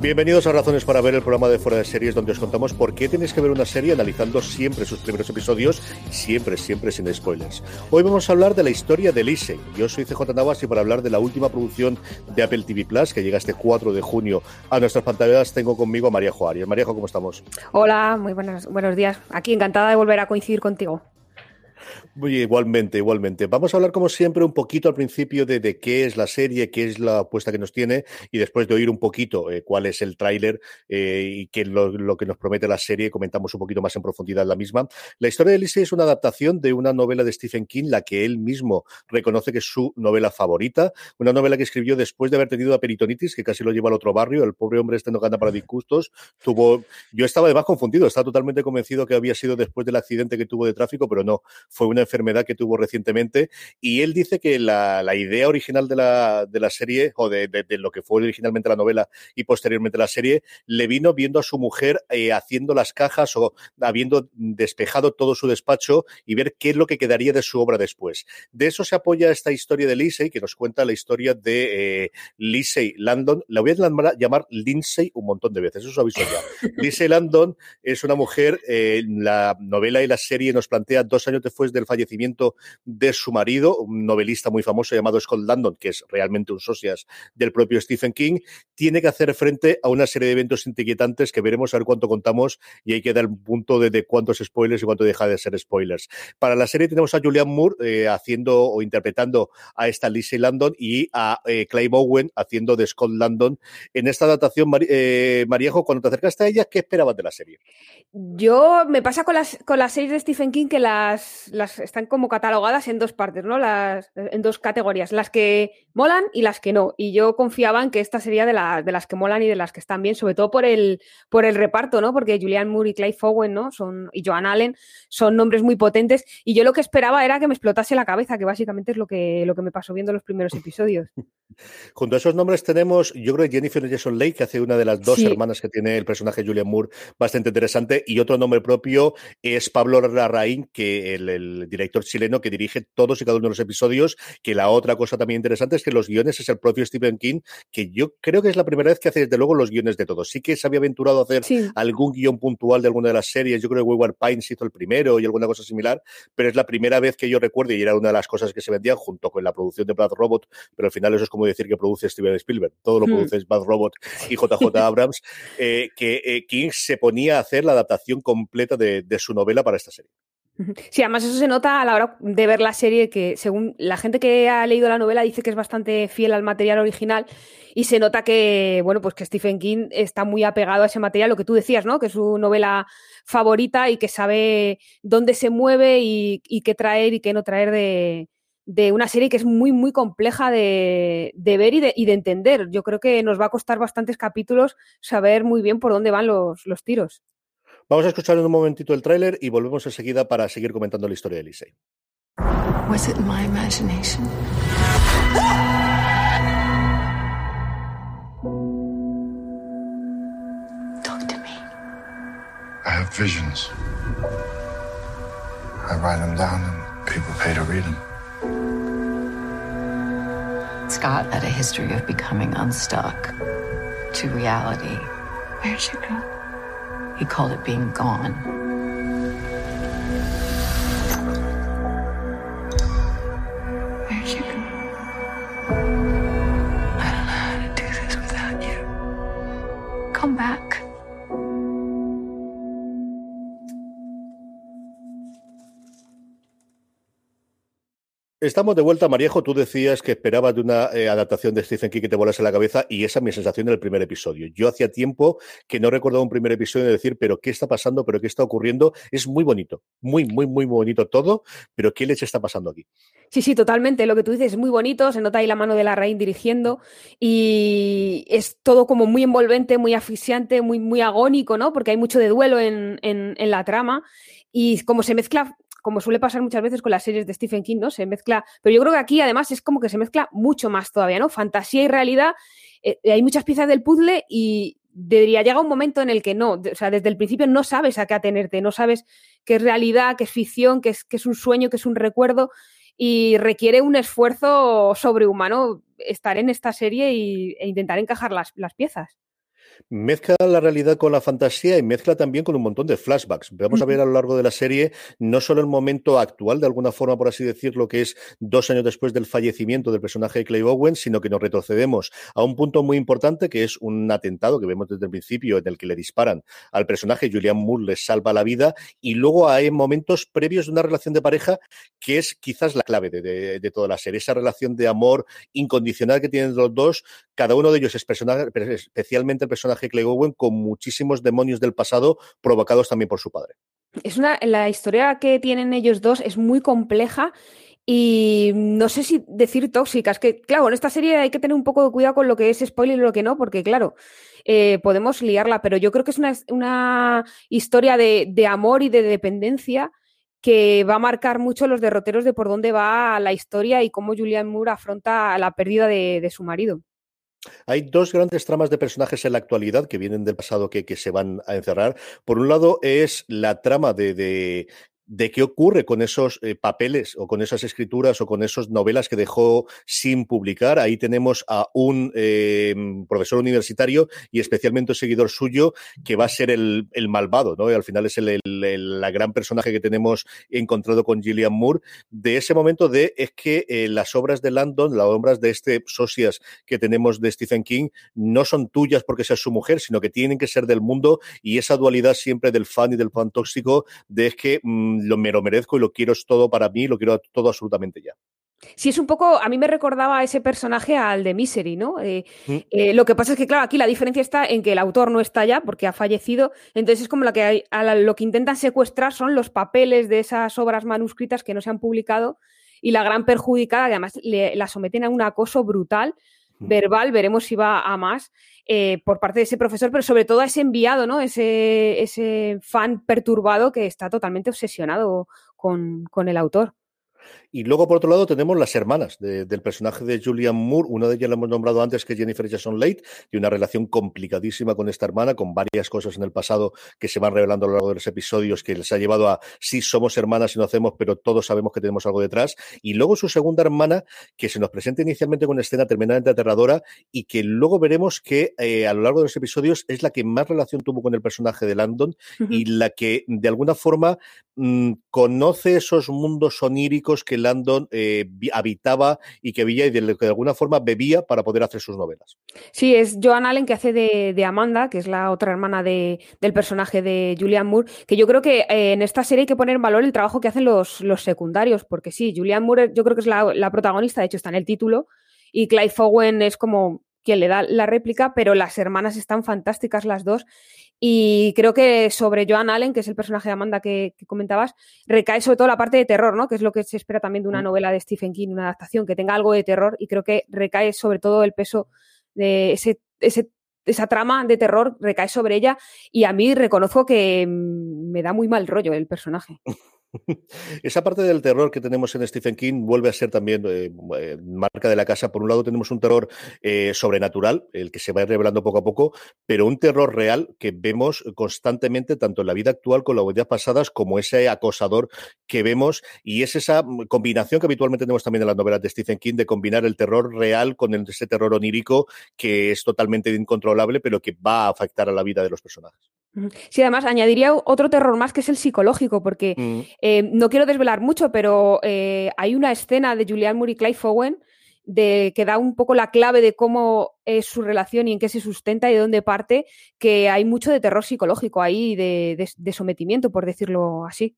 Bienvenidos a Razones para ver el programa de Fuera de Series, donde os contamos por qué tenéis que ver una serie analizando siempre sus primeros episodios, siempre, siempre sin spoilers. Hoy vamos a hablar de la historia de Lise. Yo soy CJ Navas y para hablar de la última producción de Apple TV Plus, que llega este 4 de junio a nuestras pantallas, tengo conmigo a María Juárez. María, ¿cómo estamos? Hola, muy buenos, buenos días. Aquí encantada de volver a coincidir contigo. Igualmente, igualmente. Vamos a hablar, como siempre, un poquito al principio de, qué es la serie, qué es la apuesta que nos tiene, y después de oír un poquito eh, cuál es el tráiler eh, y qué es lo, que nos promete la serie, comentamos un poquito más en profundidad la misma. La historia de Elise es una adaptación de una novela de Stephen King, la que él mismo reconoce que es su novela favorita, una novela que escribió después de haber tenido a peritonitis, que casi lo lleva al otro barrio. El pobre hombre este no gana para disgustos. Tuvo, yo estaba además confundido, estaba totalmente convencido que había sido después del accidente que tuvo de tráfico, pero no, fue una enfermedad que tuvo recientemente. Y él dice que la, idea original de la, de la serie, o de, lo que fue originalmente la novela y posteriormente la serie, le vino viendo a su mujer eh, haciendo las cajas o habiendo despejado todo su despacho y ver qué es lo que quedaría de su obra después. De eso se apoya esta historia de Lindsay, que nos cuenta la historia de eh, Lindsay Landon. La voy a llamar Lindsay un montón de veces, eso os aviso ya. Lindsay Landon es una mujer, eh, la novela y la serie nos plantea dos años después del fallecimiento de su marido, un novelista muy famoso llamado Scott Landon, que es realmente un socias del propio Stephen King, tiene que hacer frente a una serie de eventos inquietantes que veremos a ver cuánto contamos y hay que dar un punto de, cuántos spoilers y cuánto deja de ser spoilers. Para la serie tenemos a Julian Moore eh, haciendo o interpretando a esta Lizzie Landon y a eh, Bowen haciendo de Scott Landon. En esta adaptación, eh, Mariejo, cuando te acercaste a ella, ¿qué esperabas de la serie? Yo me pasa con las, con las series de Stephen King que las, las están como catalogadas en dos partes, ¿no? Las, en dos categorías, las que molan y las que no. Y yo confiaba en que esta sería de, de las que molan y de las que están bien, sobre todo por el, por el reparto, ¿no? Porque Julian Moore y Clay Fowen, ¿no? Son, y Joan Allen son nombres muy potentes. Y yo lo que esperaba era que me explotase la cabeza, que básicamente es lo que, lo que me pasó viendo los primeros episodios. Junto a esos nombres tenemos, yo creo que Jennifer Jason Leigh, que hace una de las dos hermanas que tiene el personaje Julian Moore, bastante interesante, y otro nombre propio es Pablo Larraín, que el, el, director chileno que dirige todos y cada uno de los episodios, que la otra cosa también interesante es que los guiones es el propio Stephen King, que yo creo que es la primera vez que hace desde luego los guiones de todos. Sí que se había aventurado a hacer algún guion puntual de alguna de las series, yo creo que Wayward Pines hizo el primero y alguna cosa similar, pero es la primera vez que yo recuerdo, y era una de las cosas que se vendían junto con la producción de Bad Robot, pero al final eso es como decir que produce Steven Spielberg, todo lo hmm. produce Bad Robot y JJ Abrams, eh, que eh, King se ponía a hacer la adaptación completa de, su novela para esta serie. Sí, además eso se nota a la hora de ver la serie, que según la gente que ha leído la novela dice que es bastante fiel al material original y se nota que, bueno, pues que Stephen King está muy apegado a ese material, lo que tú decías, ¿no? Que es su novela favorita y que sabe dónde se mueve y qué traer y qué no traer de, una serie que es muy, muy compleja de, ver y de, y de, entender. Yo creo que nos va a costar bastantes capítulos saber muy bien por dónde van los, los tiros. Vamos a escuchar en un momentito el tráiler y volvemos enseguida para seguir comentando la historia de Elise. Was it my imagination? Talk to me. I have visions. I write them down and people pay to read them. Scott had a history of becoming unstuck to reality. Where'd you go? He called it being gone. Estamos de vuelta, Mariejo. Tú decías que esperabas de una eh, adaptación de Stephen King que te volase la cabeza y esa es mi sensación del primer episodio. Yo hacía tiempo que no recordaba un primer episodio de decir, pero ¿qué está pasando? ¿Pero qué está ocurriendo? Es muy bonito, muy, muy, muy bonito todo, pero ¿qué les está pasando aquí? Sí, sí, totalmente. Lo que tú dices es muy bonito, se nota ahí la mano de la raíz dirigiendo y es todo como muy envolvente, muy asfixiante, muy, muy agónico, ¿no? Porque hay mucho de duelo en, en la trama y como se mezcla como suele pasar muchas veces con las series de Stephen King, ¿no? Se mezcla, pero yo creo que aquí además es como que se mezcla mucho más todavía, ¿no? Fantasía y realidad. Eh, hay muchas piezas del puzzle y debería llegar un momento en el que no, o sea, desde el principio no sabes a qué atenerte, no sabes qué es realidad, qué es ficción, qué es, es un sueño, qué es un recuerdo y requiere un esfuerzo sobrehumano estar en esta serie y, e intentar encajar las, las piezas. Mezcla la realidad con la fantasía y mezcla también con un montón de flashbacks. Vamos a ver a lo largo de la serie no solo el momento actual, de alguna forma, por así decirlo, que es dos años después del fallecimiento del personaje de Clay Owen, sino que nos retrocedemos a un punto muy importante, que es un atentado que vemos desde el principio, en el que le disparan al personaje, Julian Moore les salva la vida, y luego hay momentos previos de una relación de pareja que es quizás la clave de, de toda la serie, esa relación de amor incondicional que tienen los dos, cada uno de ellos es personaje, especialmente el personaje Clay Owen con muchísimos demonios del pasado provocados también por su padre. Es una, la historia que tienen ellos dos es muy compleja y no sé si decir tóxicas, que claro, en esta serie hay que tener un poco de cuidado con lo que es spoiler y lo que no, porque claro, eh, podemos liarla, pero yo creo que es una, una historia de, de, amor y de dependencia que va a marcar mucho los derroteros de por dónde va la historia y cómo Julian Moore afronta la pérdida de su marido. Hay dos grandes tramas de personajes en la actualidad que vienen del pasado que, se van a encerrar. Por un lado es la trama de de qué ocurre con esos eh, papeles o con esas escrituras o con esas novelas que dejó sin publicar. Ahí tenemos a un eh, profesor universitario y especialmente un seguidor suyo que va a ser el, el malvado, ¿no? Y al final es el, el, la gran personaje que tenemos encontrado con Gillian Moore. De ese momento de es que eh, las obras de Landon, las obras de este socias que tenemos de Stephen King, no son tuyas porque seas su mujer, sino que tienen que ser del mundo y esa dualidad siempre del fan y del fan tóxico de es que mmm, lo, me lo merezco y lo quiero es todo para mí, lo quiero todo absolutamente ya. Sí, es un poco, a mí me recordaba a ese personaje al de Misery, ¿no? Eh, eh, lo que pasa es que, claro, aquí la diferencia está en que el autor no está ya porque ha fallecido, entonces es como la que hay, la, lo que intentan secuestrar son los papeles de esas obras manuscritas que no se han publicado y la gran perjudicada, que además le, la someten a un acoso brutal, verbal, veremos si va a más, eh, por parte de ese profesor, pero sobre todo a ese enviado, ¿no? Ese, ese fan perturbado que está totalmente obsesionado con, con el autor. Y luego, por otro lado, tenemos las hermanas de, del personaje de Julian Moore. Una de ellas la hemos nombrado antes, que es Jennifer Jason Leigh, y una relación complicadísima con esta hermana, con varias cosas en el pasado que se van revelando a lo largo de los episodios, que les ha llevado a sí somos hermanas y no hacemos, pero todos sabemos que tenemos algo detrás. Y luego su segunda hermana, que se nos presenta inicialmente con una escena tremendamente aterradora y que luego veremos que eh, a lo largo de los episodios es la que más relación tuvo con el personaje de Landon uh -huh. y la que de alguna forma mmm, conoce esos mundos oníricos que Landon eh, habitaba y que veía y de, de, alguna forma bebía para poder hacer sus novelas. Sí, es Joan Allen que hace de, de Amanda, que es la otra hermana de, del personaje de Julian Moore, que yo creo que eh, en esta serie hay que poner en valor el trabajo que hacen los, los secundarios, porque sí, Julian Moore yo creo que es la, la protagonista, de hecho está en el título, y Clive Owen es como quien le da la réplica, pero las hermanas están fantásticas las dos. Y creo que sobre Joan Allen, que es el personaje de Amanda que, que, comentabas, recae sobre todo la parte de terror, ¿no? Que es lo que se espera también de una novela de Stephen King, una adaptación, que tenga algo de terror. Y creo que recae sobre todo el peso de ese, ese esa trama de terror recae sobre ella. Y a mí reconozco que me da muy mal rollo el personaje. Esa parte del terror que tenemos en Stephen King vuelve a ser también eh, marca de la casa. Por un lado tenemos un terror eh, sobrenatural, el que se va revelando poco a poco, pero un terror real que vemos constantemente tanto en la vida actual con las vidas pasadas como ese acosador que vemos y es esa combinación que habitualmente tenemos también en las novelas de Stephen King de combinar el terror real con ese terror onírico que es totalmente incontrolable pero que va a afectar a la vida de los personajes. Sí, además añadiría otro terror más que es el psicológico, porque mm. eh, no quiero desvelar mucho, pero eh, hay una escena de Julian Moore y Clive Owen de, que da un poco la clave de cómo es su relación y en qué se sustenta y de dónde parte, que hay mucho de terror psicológico ahí, de, de, de sometimiento, por decirlo así.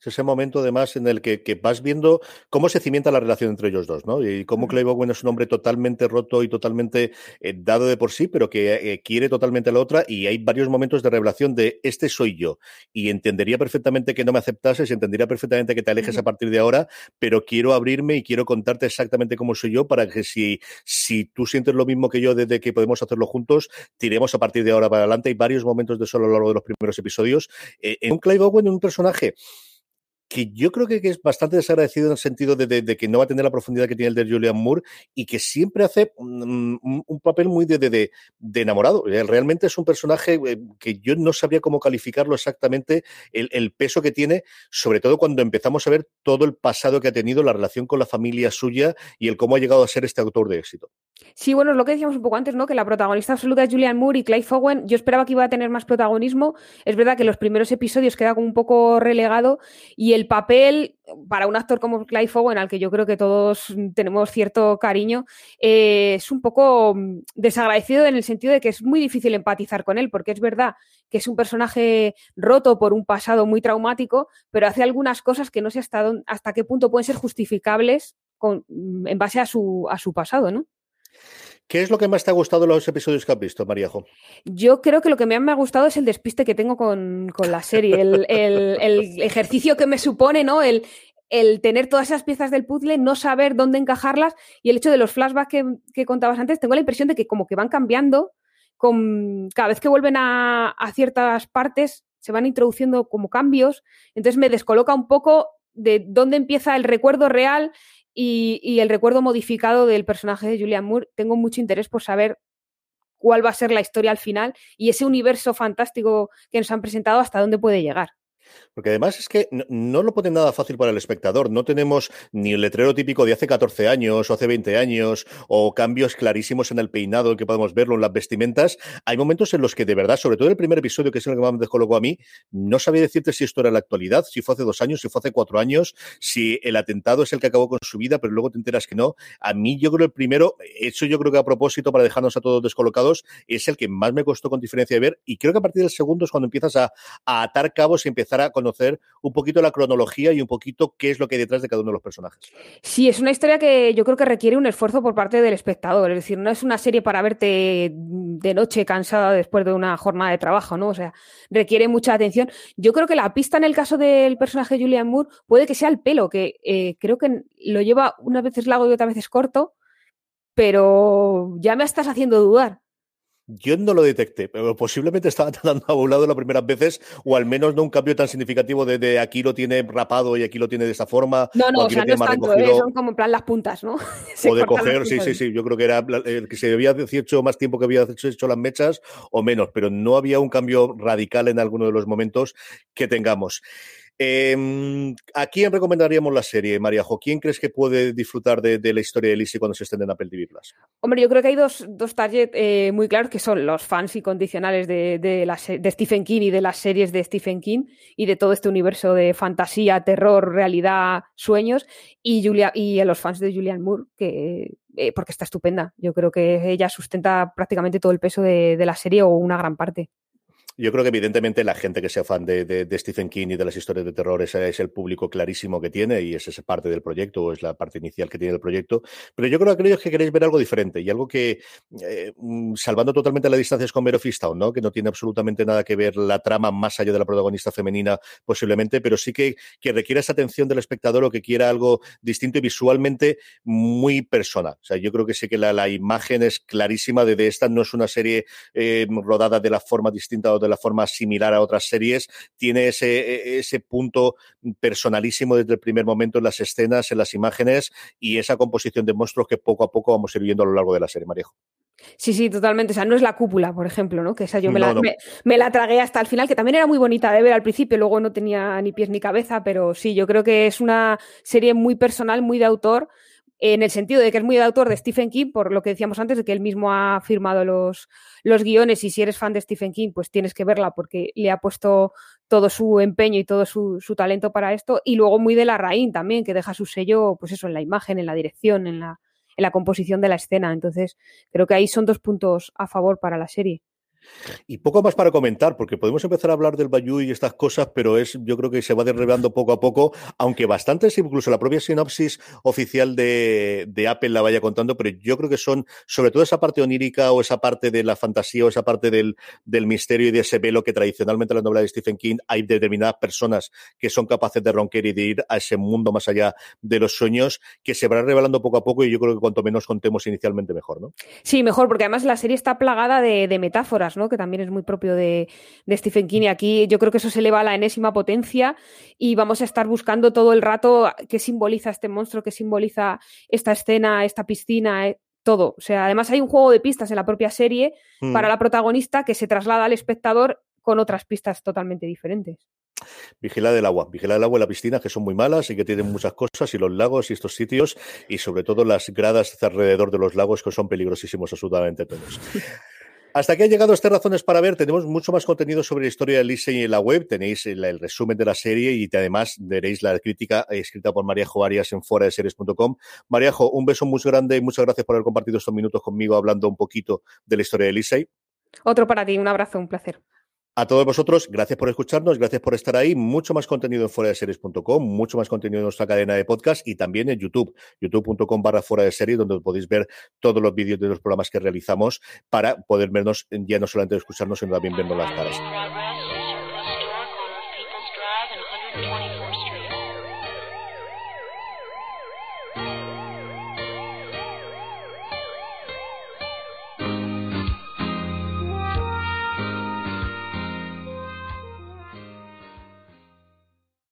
Es ese momento, además, en el que, que, vas viendo cómo se cimienta la relación entre ellos dos, ¿no? Y cómo Clive Owen es un hombre totalmente roto y totalmente eh, dado de por sí, pero que eh, quiere totalmente a la otra. Y hay varios momentos de revelación de este soy yo. Y entendería perfectamente que no me aceptases, entendería perfectamente que te alejes a partir de ahora, pero quiero abrirme y quiero contarte exactamente cómo soy yo para que si, si tú sientes lo mismo que yo desde que podemos hacerlo juntos, tiremos a partir de ahora para adelante. Hay varios momentos de eso a lo largo de los primeros episodios. Eh, en un Clive Owen, un personaje que yo creo que, es bastante desagradecido en el sentido de, que no va a tener la profundidad que tiene el de Julian Moore y que siempre hace un, papel muy de, enamorado. Eh, realmente es un personaje eh, que yo no sabría cómo calificarlo exactamente, el, peso que tiene, sobre todo cuando empezamos a ver todo el pasado que ha tenido, la relación con la familia suya y el cómo ha llegado a ser este autor de éxito. Sí, bueno, es lo que decíamos un poco antes, ¿no? Que la protagonista absoluta es Julian Moore y Clive Owen. Yo esperaba que iba a tener más protagonismo. Es verdad que los primeros episodios queda como un poco relegado y el papel para un actor como Clive Owen, al que yo creo que todos tenemos cierto cariño, eh, es un poco mm, desagradecido en el sentido de que es muy difícil empatizar con él, porque es verdad que es un personaje roto por un pasado muy traumático, pero hace algunas cosas que no sé hasta, hasta qué punto pueden ser justificables mm, en base a su, a su pasado, ¿no? ¿Qué es lo que más te ha gustado de los episodios que has visto, Maríajo? Yo creo que lo que más me ha gustado es el despiste que tengo con, la serie, el, ejercicio que me supone, ¿no? El, el tener todas esas piezas del puzzle, no saber dónde encajarlas y el hecho de los flashbacks que, contabas antes, tengo la impresión de que como que van cambiando, con, cada vez que vuelven a, a ciertas partes se van introduciendo como cambios, entonces me descoloca un poco de dónde empieza el recuerdo real y, el recuerdo modificado del personaje de Julian Moore. Tengo mucho interés por saber cuál va a ser la historia al final y ese universo fantástico que nos han presentado hasta dónde puede llegar. Porque además es que no, lo pone nada fácil para el espectador. No tenemos ni el letrero típico de hace 14 años o hace 20 años o cambios clarísimos en el peinado que podemos verlo en las vestimentas. Hay momentos en los que de verdad, sobre todo el primer episodio, que es el que más me descolocó a mí, no sabía decirte si esto era la actualidad, si fue hace dos años, si fue hace cuatro años, si el atentado es el que acabó con su vida, pero luego te enteras que no. A mí yo creo el primero, hecho yo creo que a propósito para dejarnos a todos descolocados, es el que más me costó con diferencia de ver y creo que a partir del segundo es cuando empiezas a, a atar cabos y empezar a conocer un poquito la cronología y un poquito qué es lo que hay detrás de cada uno de los personajes. Sí, es una historia que yo creo que requiere un esfuerzo por parte del espectador. Es decir, no es una serie para verte de noche cansada después de una jornada de trabajo, ¿no? O sea, requiere mucha atención. Yo creo que la pista en el caso del personaje Julian Moore puede que sea el pelo, que eh, creo que lo lleva unas veces largo y otras veces corto, pero ya me estás haciendo dudar. Yo no lo detecté, pero posiblemente estaba tan abulado las primeras veces, o al menos no un cambio tan significativo de, aquí lo tiene rapado y aquí lo tiene de esa forma. No, no, o, sea, no es tanto, ¿eh? son como en plan las puntas, ¿no? o de coger, sí, sí, sí, yo creo que era el que se había hecho más tiempo que había hecho las mechas o menos, pero no había un cambio radical en alguno de los momentos que tengamos. Eh, ¿A quién recomendaríamos la serie, Mariajo? ¿Quién crees que puede disfrutar de, la historia de Lizzie cuando se estén en Apple TV Plus? Hombre, yo creo que hay dos, dos targets eh, muy claros que son los fans incondicionales de, Stephen King y de las series de Stephen King y de todo este universo de fantasía, terror, realidad, sueños y a los fans de Julian Moore, que eh, porque está estupenda. Yo creo que ella sustenta prácticamente todo el peso de la serie o una gran parte. Yo creo que evidentemente la gente que sea fan de, Stephen King y de las historias de terror es el público clarísimo que tiene y es esa parte del proyecto o es la parte inicial que tiene el proyecto. Pero yo creo que aquellos que queréis ver algo diferente y algo que, eh, mm, salvando totalmente las distancias con Mero ¿no? que no tiene absolutamente nada que ver la trama más allá de la protagonista femenina posiblemente, pero sí que, que requiere esa atención del espectador o que quiera algo distinto y visualmente muy personal. O sea, yo creo que sí que la, imagen es clarísima de, de, esta, no es una serie eh, rodada de la forma distinta o de la forma similar a otras series, tiene ese, ese punto personalísimo desde el primer momento en las escenas, en las imágenes y esa composición de monstruos que poco a poco vamos a ir viendo a lo largo de la serie, Marejo. Sí, sí, totalmente. O sea, no es la cúpula, por ejemplo, ¿no? Que esa yo me, la, Me, la tragué hasta el final, que también era muy bonita de ver al principio, luego no tenía ni pies ni cabeza, pero sí, yo creo que es una serie muy personal, muy de autor, en el sentido de que es muy de autor de Stephen King, por lo que decíamos antes, de que él mismo ha firmado los, los guiones y si eres fan de Stephen King, pues tienes que verla porque le ha puesto todo su empeño y todo su, talento para esto. Y luego muy de la Raín también, que deja su sello, pues eso, en la imagen, en la dirección, en la, en la composición de la escena. Entonces, creo que ahí son dos puntos a favor para la serie. Y poco más para comentar, porque podemos empezar a hablar del Bayou y estas cosas, pero es, yo creo que se va derribando poco a poco, aunque bastantes, incluso la propia sinopsis oficial de, Apple la vaya contando, pero yo creo que son, sobre todo esa parte onírica o esa parte de la fantasía o esa parte del, misterio y de ese velo que tradicionalmente en la novela de Stephen King hay determinadas personas que son capaces de ronquer y de ir a ese mundo más allá de los sueños, que se van revelando poco a poco y yo creo que cuanto menos contemos inicialmente mejor, ¿no? Sí, mejor, porque además la serie está plagada de metáforas Que también es muy propio de, de Stephen King. Y aquí yo creo que eso se eleva a la enésima potencia y vamos a estar buscando todo el rato qué simboliza este monstruo, qué simboliza esta escena, esta piscina, eh, todo. O sea, además hay un juego de pistas en la propia serie Mm. para la protagonista que se traslada al espectador con otras pistas totalmente diferentes. Vigilad el agua, vigilad el agua y la piscina, que son muy malas y que tienen muchas cosas, y los lagos y estos sitios, y sobre todo las gradas alrededor de los lagos, que son peligrosísimos absolutamente todos. Hasta aquí ha llegado este Razones para Ver. Tenemos mucho más contenido sobre la historia de Lisey en la web. Tenéis el, resumen de la serie y además veréis la crítica escrita por Maríajo Arias en fuera de series.com. Maríajo, un beso muy grande y muchas gracias por haber compartido estos minutos conmigo hablando un poquito de la historia de Lisey. Otro para ti, un abrazo, un placer. A todos vosotros, gracias por escucharnos, gracias por estar ahí. Mucho más contenido en fuera de series.com, mucho más contenido en nuestra cadena de podcast y también en YouTube, youtube.com barra fuera de series, donde podéis ver todos los vídeos de los programas que realizamos para poder vernos, ya no solamente escucharnos, sino también vernos las caras.